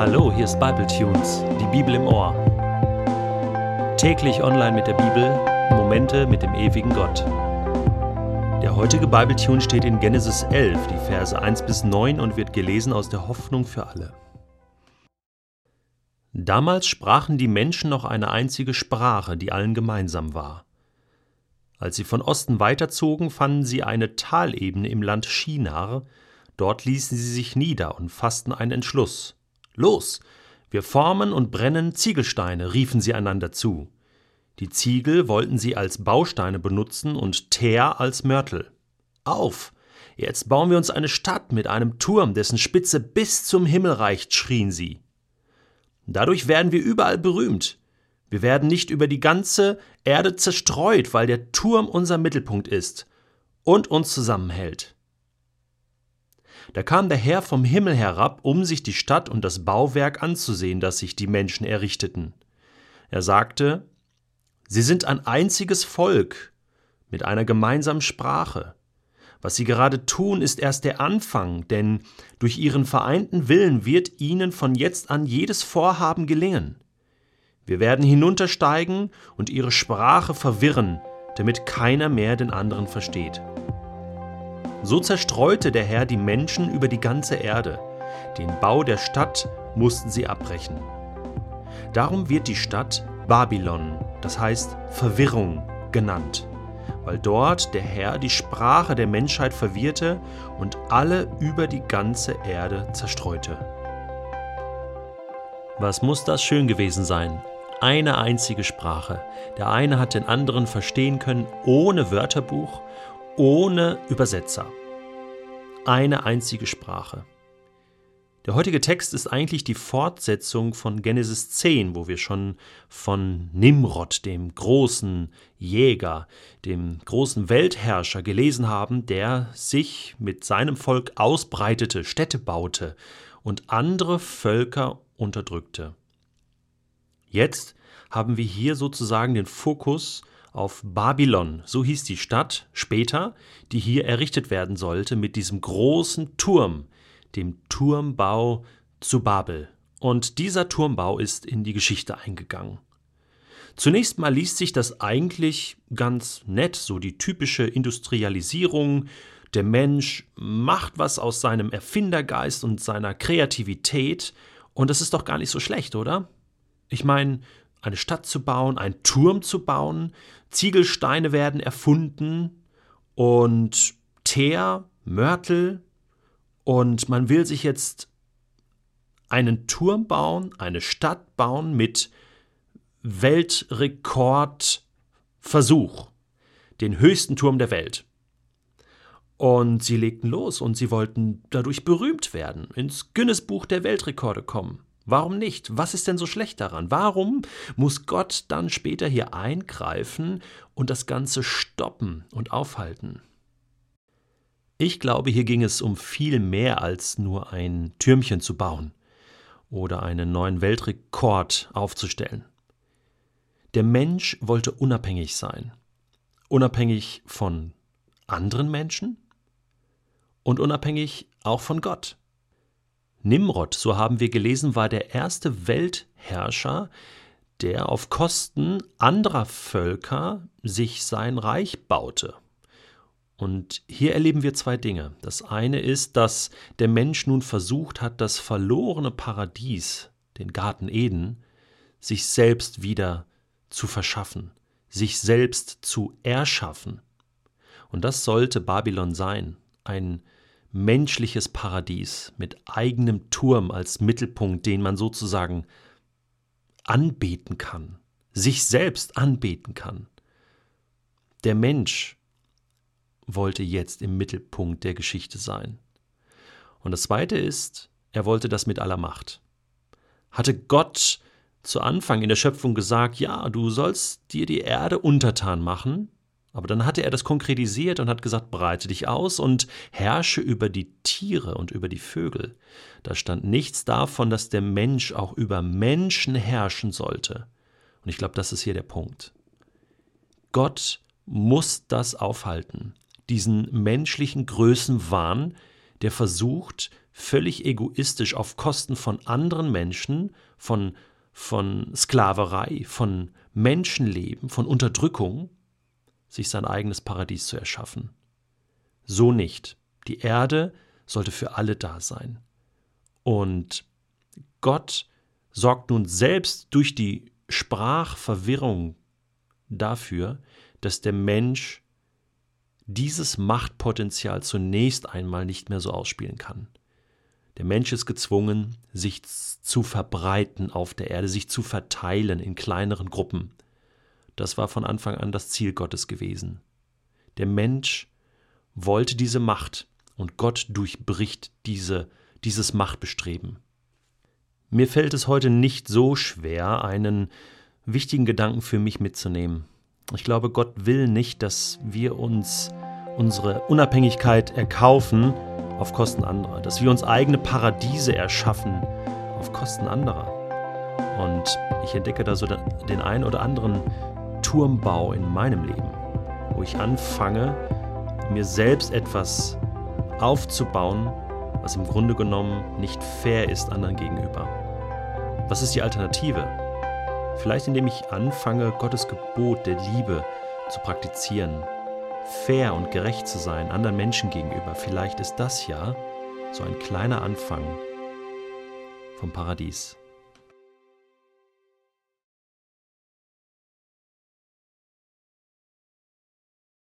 Hallo, hier ist Bible Tunes, die Bibel im Ohr. Täglich online mit der Bibel, Momente mit dem ewigen Gott. Der heutige Bible Tune steht in Genesis 11, die Verse 1 bis 9 und wird gelesen aus der Hoffnung für alle. Damals sprachen die Menschen noch eine einzige Sprache, die allen gemeinsam war. Als sie von Osten weiterzogen, fanden sie eine Talebene im Land Shinar, dort ließen sie sich nieder und fassten einen Entschluss. Los, wir formen und brennen Ziegelsteine, riefen sie einander zu. Die Ziegel wollten sie als Bausteine benutzen und Teer als Mörtel. Auf! Jetzt bauen wir uns eine Stadt mit einem Turm, dessen Spitze bis zum Himmel reicht, schrien sie. Dadurch werden wir überall berühmt. Wir werden nicht über die ganze Erde zerstreut, weil der Turm unser Mittelpunkt ist und uns zusammenhält. Da kam der Herr vom Himmel herab, um sich die Stadt und das Bauwerk anzusehen, das sich die Menschen errichteten. Er sagte, Sie sind ein einziges Volk mit einer gemeinsamen Sprache. Was sie gerade tun, ist erst der Anfang, denn durch ihren vereinten Willen wird ihnen von jetzt an jedes Vorhaben gelingen. Wir werden hinuntersteigen und ihre Sprache verwirren, damit keiner mehr den anderen versteht. So zerstreute der Herr die Menschen über die ganze Erde. Den Bau der Stadt mussten sie abbrechen. Darum wird die Stadt Babylon, das heißt Verwirrung, genannt weil dort der Herr die Sprache der Menschheit verwirrte und alle über die ganze Erde zerstreute. Was muss das schön gewesen sein? Eine einzige Sprache. Der eine hat den anderen verstehen können ohne Wörterbuch, ohne Übersetzer. Eine einzige Sprache. Der heutige Text ist eigentlich die Fortsetzung von Genesis 10, wo wir schon von Nimrod, dem großen Jäger, dem großen Weltherrscher gelesen haben, der sich mit seinem Volk ausbreitete, Städte baute und andere Völker unterdrückte. Jetzt haben wir hier sozusagen den Fokus auf Babylon, so hieß die Stadt später, die hier errichtet werden sollte, mit diesem großen Turm, dem Turmbau zu Babel. Und dieser Turmbau ist in die Geschichte eingegangen. Zunächst mal liest sich das eigentlich ganz nett, so die typische Industrialisierung. Der Mensch macht was aus seinem Erfindergeist und seiner Kreativität. Und das ist doch gar nicht so schlecht, oder? Ich meine, eine Stadt zu bauen, einen Turm zu bauen, Ziegelsteine werden erfunden und Teer, Mörtel, und man will sich jetzt einen Turm bauen, eine Stadt bauen mit Weltrekordversuch, den höchsten Turm der Welt. Und sie legten los und sie wollten dadurch berühmt werden, ins Guinness-Buch der Weltrekorde kommen. Warum nicht? Was ist denn so schlecht daran? Warum muss Gott dann später hier eingreifen und das Ganze stoppen und aufhalten? Ich glaube, hier ging es um viel mehr als nur ein Türmchen zu bauen oder einen neuen Weltrekord aufzustellen. Der Mensch wollte unabhängig sein, unabhängig von anderen Menschen und unabhängig auch von Gott. Nimrod, so haben wir gelesen, war der erste Weltherrscher, der auf Kosten anderer Völker sich sein Reich baute und hier erleben wir zwei Dinge. Das eine ist, dass der Mensch nun versucht hat, das verlorene Paradies, den Garten Eden, sich selbst wieder zu verschaffen, sich selbst zu erschaffen. Und das sollte Babylon sein, ein menschliches Paradies mit eigenem Turm als Mittelpunkt, den man sozusagen anbeten kann, sich selbst anbeten kann. Der Mensch wollte jetzt im Mittelpunkt der Geschichte sein. Und das Zweite ist, er wollte das mit aller Macht. Hatte Gott zu Anfang in der Schöpfung gesagt, ja, du sollst dir die Erde untertan machen, aber dann hatte er das konkretisiert und hat gesagt, breite dich aus und herrsche über die Tiere und über die Vögel. Da stand nichts davon, dass der Mensch auch über Menschen herrschen sollte. Und ich glaube, das ist hier der Punkt. Gott muss das aufhalten diesen menschlichen Größenwahn, der versucht, völlig egoistisch auf Kosten von anderen Menschen, von, von Sklaverei, von Menschenleben, von Unterdrückung, sich sein eigenes Paradies zu erschaffen. So nicht. Die Erde sollte für alle da sein. Und Gott sorgt nun selbst durch die Sprachverwirrung dafür, dass der Mensch dieses Machtpotenzial zunächst einmal nicht mehr so ausspielen kann. Der Mensch ist gezwungen, sich zu verbreiten auf der Erde, sich zu verteilen in kleineren Gruppen. Das war von Anfang an das Ziel Gottes gewesen. Der Mensch wollte diese Macht und Gott durchbricht diese, dieses Machtbestreben. Mir fällt es heute nicht so schwer, einen wichtigen Gedanken für mich mitzunehmen. Ich glaube, Gott will nicht, dass wir uns unsere Unabhängigkeit erkaufen auf Kosten anderer, dass wir uns eigene Paradiese erschaffen auf Kosten anderer. Und ich entdecke da so den einen oder anderen Turmbau in meinem Leben, wo ich anfange, mir selbst etwas aufzubauen, was im Grunde genommen nicht fair ist anderen gegenüber. Was ist die Alternative? Vielleicht indem ich anfange, Gottes Gebot der Liebe zu praktizieren, fair und gerecht zu sein anderen Menschen gegenüber. Vielleicht ist das ja so ein kleiner Anfang vom Paradies.